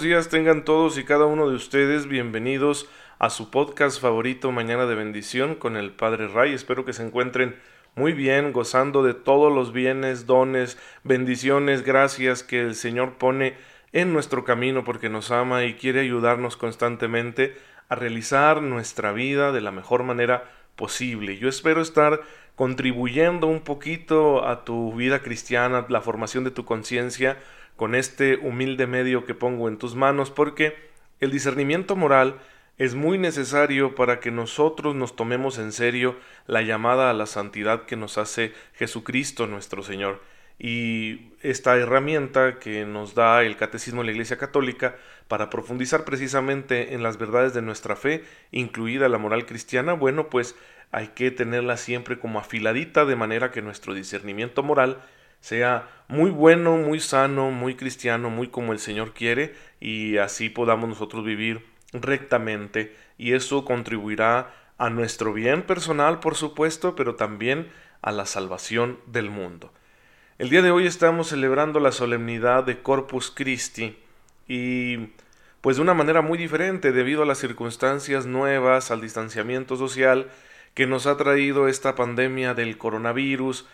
días tengan todos y cada uno de ustedes. Bienvenidos a su podcast favorito Mañana de Bendición con el Padre Ray. Espero que se encuentren muy bien, gozando de todos los bienes, dones, bendiciones, gracias que el Señor pone en nuestro camino porque nos ama y quiere ayudarnos constantemente a realizar nuestra vida de la mejor manera posible. Yo espero estar contribuyendo un poquito a tu vida cristiana, la formación de tu conciencia, con este humilde medio que pongo en tus manos, porque el discernimiento moral es muy necesario para que nosotros nos tomemos en serio la llamada a la santidad que nos hace Jesucristo nuestro Señor. Y esta herramienta que nos da el Catecismo de la Iglesia Católica para profundizar precisamente en las verdades de nuestra fe, incluida la moral cristiana, bueno, pues hay que tenerla siempre como afiladita de manera que nuestro discernimiento moral sea muy bueno, muy sano, muy cristiano, muy como el Señor quiere y así podamos nosotros vivir rectamente y eso contribuirá a nuestro bien personal, por supuesto, pero también a la salvación del mundo. El día de hoy estamos celebrando la solemnidad de Corpus Christi y pues de una manera muy diferente debido a las circunstancias nuevas, al distanciamiento social que nos ha traído esta pandemia del coronavirus,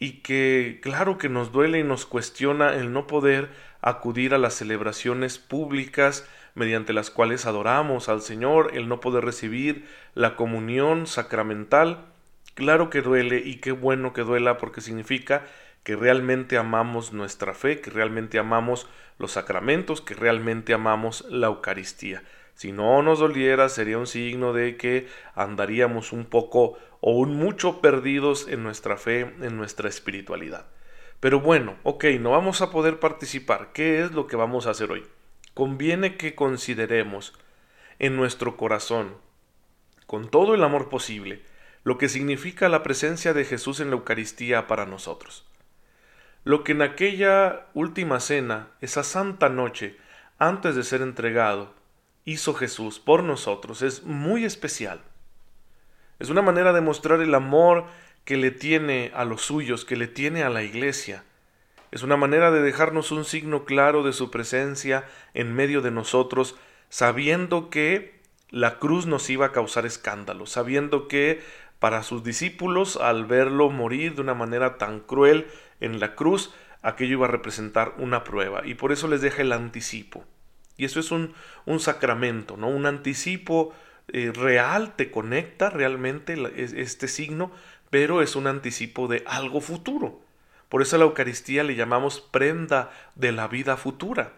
y que claro que nos duele y nos cuestiona el no poder acudir a las celebraciones públicas mediante las cuales adoramos al Señor, el no poder recibir la comunión sacramental. Claro que duele y qué bueno que duela porque significa que realmente amamos nuestra fe, que realmente amamos los sacramentos, que realmente amamos la Eucaristía. Si no nos doliera sería un signo de que andaríamos un poco o un mucho perdidos en nuestra fe, en nuestra espiritualidad. Pero bueno, ok, no vamos a poder participar. ¿Qué es lo que vamos a hacer hoy? Conviene que consideremos en nuestro corazón, con todo el amor posible, lo que significa la presencia de Jesús en la Eucaristía para nosotros. Lo que en aquella última cena, esa santa noche, antes de ser entregado, hizo Jesús por nosotros es muy especial. Es una manera de mostrar el amor que le tiene a los suyos, que le tiene a la iglesia. Es una manera de dejarnos un signo claro de su presencia en medio de nosotros, sabiendo que la cruz nos iba a causar escándalo, sabiendo que para sus discípulos, al verlo morir de una manera tan cruel en la cruz, aquello iba a representar una prueba, y por eso les deja el anticipo. Y eso es un, un sacramento, ¿no? Un anticipo eh, real, te conecta realmente este signo, pero es un anticipo de algo futuro. Por eso a la Eucaristía le llamamos prenda de la vida futura.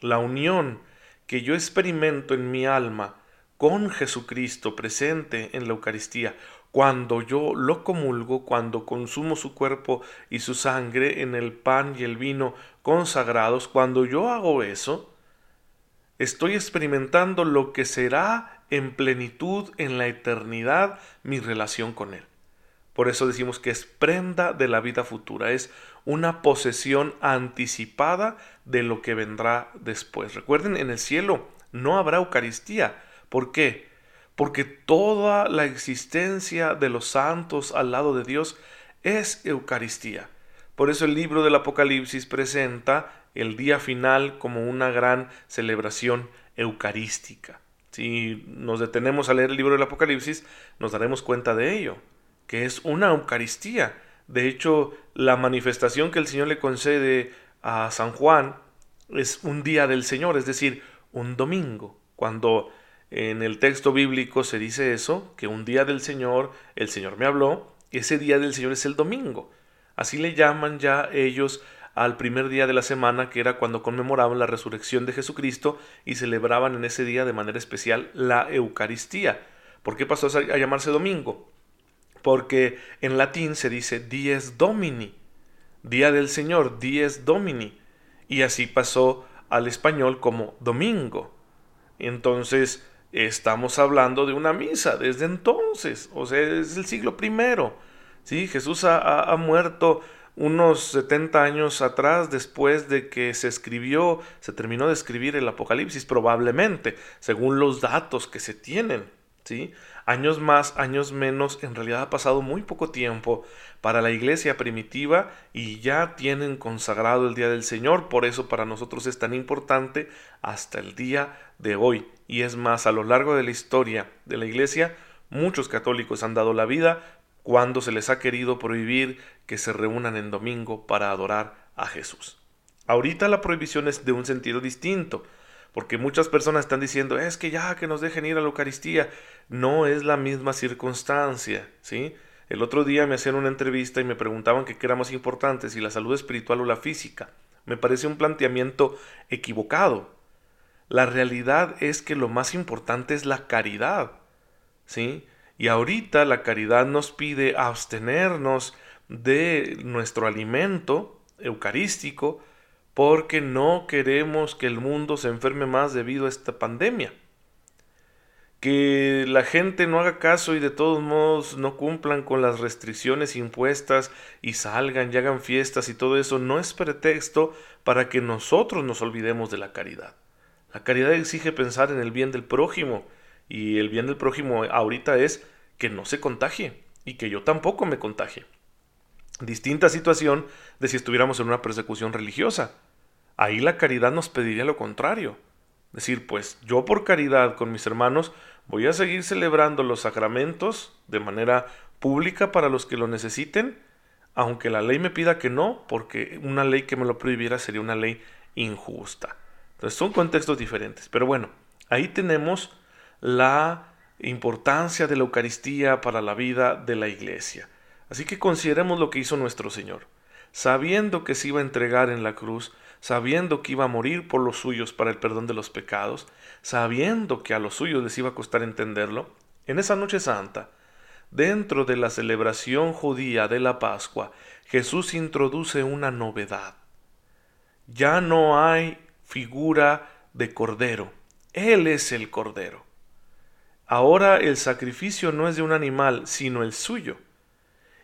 La unión que yo experimento en mi alma con Jesucristo presente en la Eucaristía, cuando yo lo comulgo, cuando consumo su cuerpo y su sangre en el pan y el vino consagrados, cuando yo hago eso, estoy experimentando lo que será en plenitud en la eternidad mi relación con Él. Por eso decimos que es prenda de la vida futura, es una posesión anticipada de lo que vendrá después. Recuerden, en el cielo no habrá Eucaristía. ¿Por qué? Porque toda la existencia de los santos al lado de Dios es Eucaristía. Por eso el libro del Apocalipsis presenta el día final como una gran celebración eucarística. Si nos detenemos a leer el libro del Apocalipsis, nos daremos cuenta de ello, que es una Eucaristía. De hecho, la manifestación que el Señor le concede a San Juan es un día del Señor, es decir, un domingo. Cuando en el texto bíblico se dice eso, que un día del Señor, el Señor me habló, ese día del Señor es el domingo. Así le llaman ya ellos al primer día de la semana, que era cuando conmemoraban la resurrección de Jesucristo y celebraban en ese día de manera especial la Eucaristía. ¿Por qué pasó a llamarse domingo? Porque en latín se dice dies domini, día del Señor, dies domini, y así pasó al español como domingo. Entonces, estamos hablando de una misa desde entonces, o sea, es el siglo primero. ¿sí? Jesús ha muerto unos 70 años atrás, después de que se escribió, se terminó de escribir el Apocalipsis, probablemente, según los datos que se tienen. ¿sí? Años más, años menos, en realidad ha pasado muy poco tiempo para la iglesia primitiva y ya tienen consagrado el Día del Señor, por eso para nosotros es tan importante hasta el día de hoy. Y es más, a lo largo de la historia de la iglesia, muchos católicos han dado la vida cuando se les ha querido prohibir que se reúnan en domingo para adorar a Jesús. Ahorita la prohibición es de un sentido distinto, porque muchas personas están diciendo, es que ya que nos dejen ir a la Eucaristía, no es la misma circunstancia, ¿sí? El otro día me hacían una entrevista y me preguntaban qué era más importante, si la salud espiritual o la física. Me parece un planteamiento equivocado. La realidad es que lo más importante es la caridad, ¿sí? Y ahorita la caridad nos pide abstenernos de nuestro alimento eucarístico, porque no queremos que el mundo se enferme más debido a esta pandemia. Que la gente no haga caso y de todos modos no cumplan con las restricciones impuestas y salgan y hagan fiestas y todo eso no es pretexto para que nosotros nos olvidemos de la caridad. La caridad exige pensar en el bien del prójimo y el bien del prójimo ahorita es que no se contagie y que yo tampoco me contagie. Distinta situación de si estuviéramos en una persecución religiosa. Ahí la caridad nos pediría lo contrario. Decir, pues yo por caridad con mis hermanos voy a seguir celebrando los sacramentos de manera pública para los que lo necesiten, aunque la ley me pida que no, porque una ley que me lo prohibiera sería una ley injusta. Entonces son contextos diferentes. Pero bueno, ahí tenemos la importancia de la Eucaristía para la vida de la Iglesia. Así que consideremos lo que hizo nuestro Señor. Sabiendo que se iba a entregar en la cruz, sabiendo que iba a morir por los suyos para el perdón de los pecados, sabiendo que a los suyos les iba a costar entenderlo, en esa noche santa, dentro de la celebración judía de la Pascua, Jesús introduce una novedad. Ya no hay figura de cordero, Él es el cordero. Ahora el sacrificio no es de un animal, sino el suyo.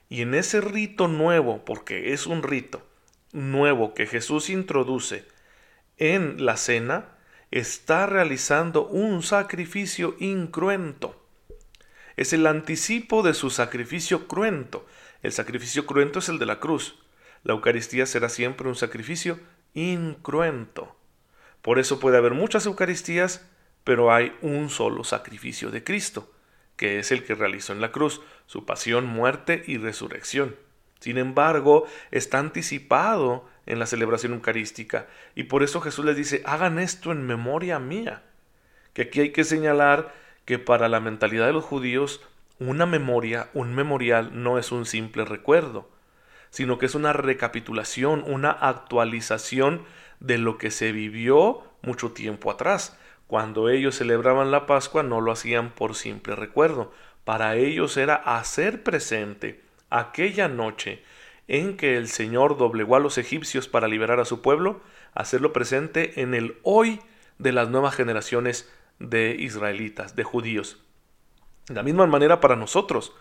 Y en ese rito nuevo, porque es un rito, nuevo que Jesús introduce en la cena, está realizando un sacrificio incruento. Es el anticipo de su sacrificio cruento. El sacrificio cruento es el de la cruz. La Eucaristía será siempre un sacrificio incruento. Por eso puede haber muchas Eucaristías, pero hay un solo sacrificio de Cristo, que es el que realizó en la cruz, su pasión, muerte y resurrección. Sin embargo, está anticipado en la celebración eucarística y por eso Jesús les dice, hagan esto en memoria mía. Que aquí hay que señalar que para la mentalidad de los judíos, una memoria, un memorial no es un simple recuerdo, sino que es una recapitulación, una actualización de lo que se vivió mucho tiempo atrás. Cuando ellos celebraban la Pascua no lo hacían por simple recuerdo, para ellos era hacer presente aquella noche en que el Señor doblegó a los egipcios para liberar a su pueblo, hacerlo presente en el hoy de las nuevas generaciones de israelitas, de judíos. De la misma manera para nosotros,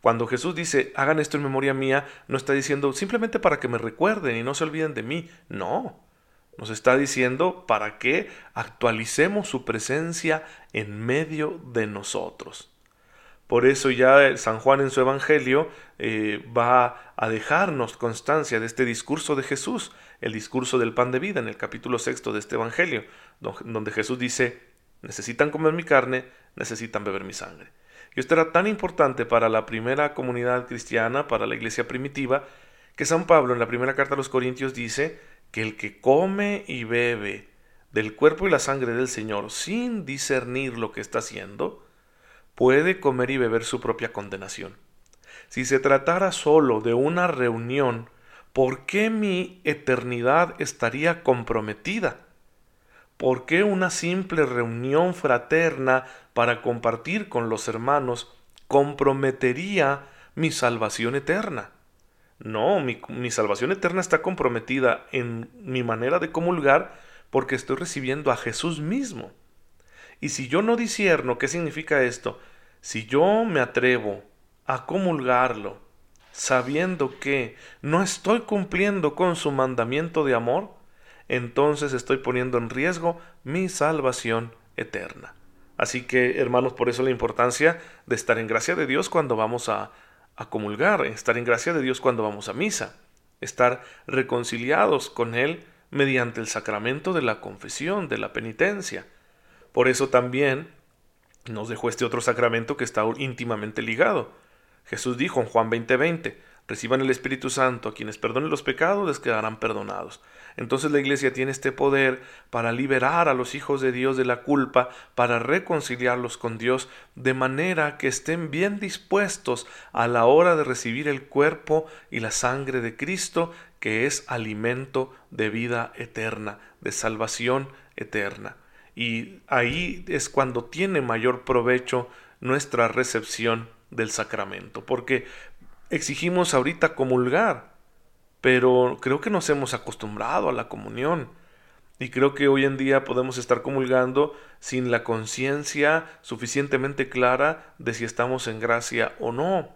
cuando Jesús dice, hagan esto en memoria mía, no está diciendo simplemente para que me recuerden y no se olviden de mí, no. Nos está diciendo para que actualicemos su presencia en medio de nosotros. Por eso ya San Juan en su Evangelio eh, va a dejarnos constancia de este discurso de Jesús, el discurso del pan de vida en el capítulo sexto de este Evangelio, donde Jesús dice, necesitan comer mi carne, necesitan beber mi sangre. Y esto era tan importante para la primera comunidad cristiana, para la iglesia primitiva, que San Pablo en la primera carta a los Corintios dice que el que come y bebe del cuerpo y la sangre del Señor sin discernir lo que está haciendo, puede comer y beber su propia condenación. Si se tratara solo de una reunión, ¿por qué mi eternidad estaría comprometida? ¿Por qué una simple reunión fraterna para compartir con los hermanos comprometería mi salvación eterna? No, mi, salvación eterna está comprometida en mi manera de comulgar porque estoy recibiendo a Jesús mismo. Y si yo no disierno qué significa esto, si yo me atrevo a comulgarlo, sabiendo que no estoy cumpliendo con su mandamiento de amor, entonces estoy poniendo en riesgo mi salvación eterna. Así que, hermanos, por eso la importancia de estar en gracia de Dios cuando vamos a, a comulgar, estar en gracia de Dios cuando vamos a misa, estar reconciliados con Él mediante el sacramento de la confesión, de la penitencia. Por eso también nos dejó este otro sacramento que está íntimamente ligado. Jesús dijo en Juan 20:20, reciban el Espíritu Santo, a quienes perdonen los pecados les quedarán perdonados. Entonces la Iglesia tiene este poder para liberar a los hijos de Dios de la culpa, para reconciliarlos con Dios, de manera que estén bien dispuestos a la hora de recibir el cuerpo y la sangre de Cristo, que es alimento de vida eterna, de salvación eterna. Y ahí es cuando tiene mayor provecho nuestra recepción del sacramento, porque exigimos ahorita comulgar, pero creo que nos hemos acostumbrado a la comunión. Y creo que hoy en día podemos estar comulgando sin la conciencia suficientemente clara de si estamos en gracia o no.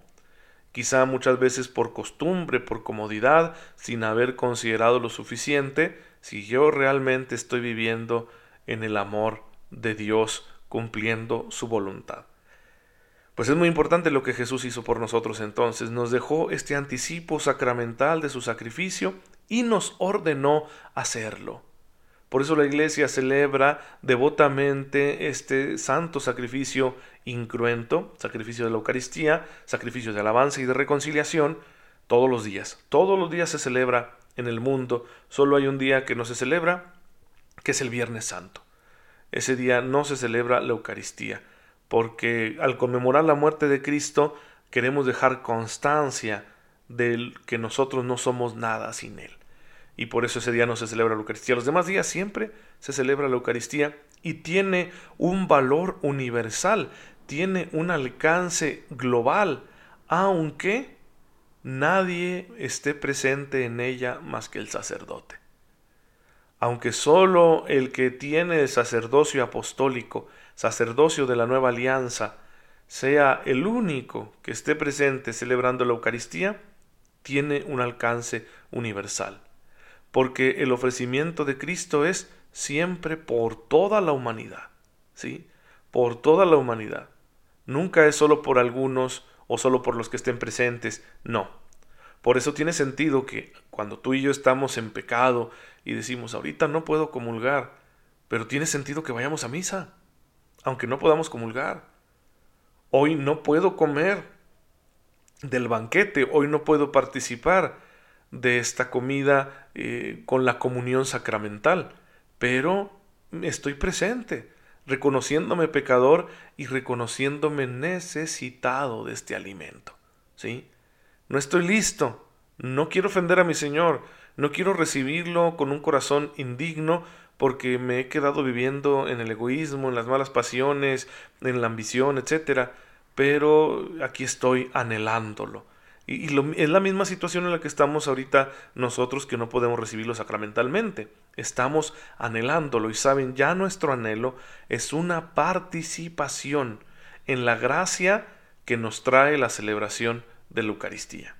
Quizá muchas veces por costumbre, por comodidad, sin haber considerado lo suficiente si yo realmente estoy viviendo en el amor de Dios cumpliendo su voluntad. Pues es muy importante lo que Jesús hizo por nosotros entonces. Nos dejó este anticipo sacramental de su sacrificio y nos ordenó hacerlo. Por eso la iglesia celebra devotamente este santo sacrificio incruento, sacrificio de la Eucaristía, sacrificio de alabanza y de reconciliación, todos los días. Todos los días se celebra en el mundo. Solo hay un día que no se celebra, que es el Viernes Santo. Ese día no se celebra la Eucaristía, porque al conmemorar la muerte de Cristo queremos dejar constancia de que nosotros no somos nada sin Él. Y por eso ese día no se celebra la Eucaristía. Los demás días siempre se celebra la Eucaristía y tiene un valor universal, tiene un alcance global, aunque nadie esté presente en ella más que el sacerdote aunque sólo el que tiene el sacerdocio apostólico, sacerdocio de la nueva alianza, sea el único que esté presente celebrando la Eucaristía, tiene un alcance universal. Porque el ofrecimiento de Cristo es siempre por toda la humanidad, ¿sí? Por toda la humanidad. Nunca es solo por algunos o solo por los que estén presentes, no. Por eso tiene sentido que cuando tú y yo estamos en pecado y decimos, ahorita no puedo comulgar, pero tiene sentido que vayamos a misa, aunque no podamos comulgar. Hoy no puedo comer del banquete, hoy no puedo participar de esta comida eh, con la comunión sacramental, pero estoy presente, reconociéndome pecador y reconociéndome necesitado de este alimento. ¿Sí? No estoy listo, no quiero ofender a mi Señor, no quiero recibirlo con un corazón indigno porque me he quedado viviendo en el egoísmo, en las malas pasiones, en la ambición, etc. Pero aquí estoy anhelándolo. Y, es la misma situación en la que estamos ahorita nosotros que no podemos recibirlo sacramentalmente. Estamos anhelándolo y saben, ya nuestro anhelo es una participación en la gracia que nos trae la celebración de la Eucaristía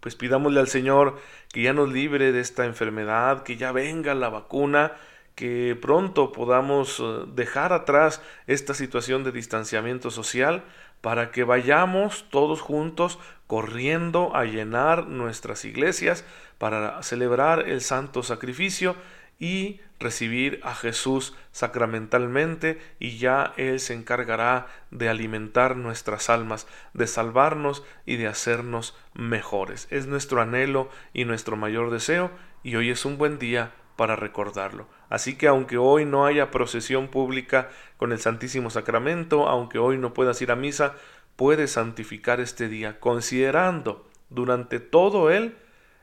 pues pidámosle al Señor que ya nos libre de esta enfermedad, que ya venga la vacuna, que pronto podamos eh, dejar atrás esta situación de distanciamiento social para que vayamos todos juntos corriendo a llenar nuestras iglesias para celebrar el santo sacrificio y recibir a Jesús sacramentalmente y ya Él se encargará de alimentar nuestras almas, de salvarnos y de hacernos mejores. Es nuestro anhelo y nuestro mayor deseo y hoy es un buen día para recordarlo. Así que aunque hoy no haya procesión pública con el Santísimo Sacramento, aunque hoy no puedas ir a misa, puedes santificar este día considerando durante todo él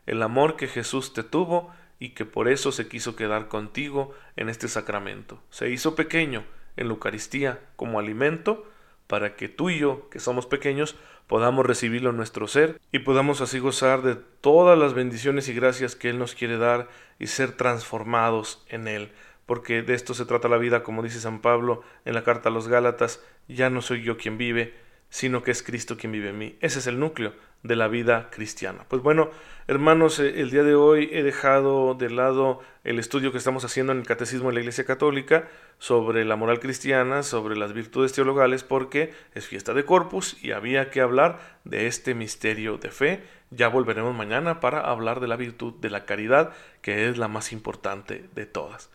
el amor que Jesús te tuvo y que por eso se quiso quedar contigo en este sacramento. Se hizo pequeño en la Eucaristía como alimento para que tú y yo, que somos pequeños, podamos recibirlo en nuestro ser y podamos así gozar de todas las bendiciones y gracias que Él nos quiere dar y ser transformados en Él. Porque de esto se trata la vida, como dice San Pablo en la carta a los Gálatas, ya no soy yo quien vive, sino que es Cristo quien vive en mí. Ese es el núcleo de la vida cristiana. Pues bueno, hermanos, eh, el día de hoy he dejado de lado el estudio que estamos haciendo en el Catecismo de la Iglesia Católica sobre la moral cristiana, sobre las virtudes teologales, porque es fiesta de Corpus y había que hablar de este misterio de fe. Ya volveremos mañana para hablar de la virtud de la caridad, que es la más importante de todas.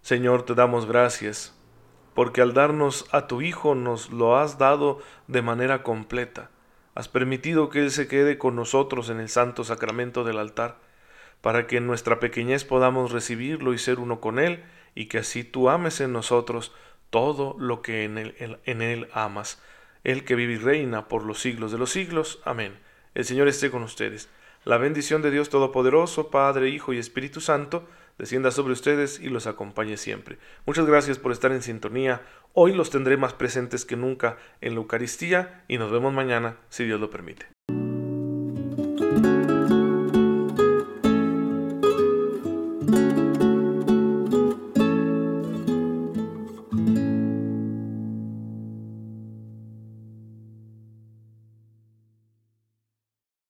Señor, te damos gracias, porque al darnos a tu Hijo nos lo has dado de manera completa Has permitido que Él se quede con nosotros en el santo sacramento del altar, para que en nuestra pequeñez podamos recibirlo y ser uno con Él, y que así tú ames en nosotros todo lo que en Él, en él amas. Él que vive y reina por los siglos de los siglos. Amén. El Señor esté con ustedes. La bendición de Dios Todopoderoso, Padre, Hijo y Espíritu Santo, descienda sobre ustedes y los acompañe siempre. Muchas gracias por estar en sintonía. Hoy los tendré más presentes que nunca en la Eucaristía y nos vemos mañana, si Dios lo permite.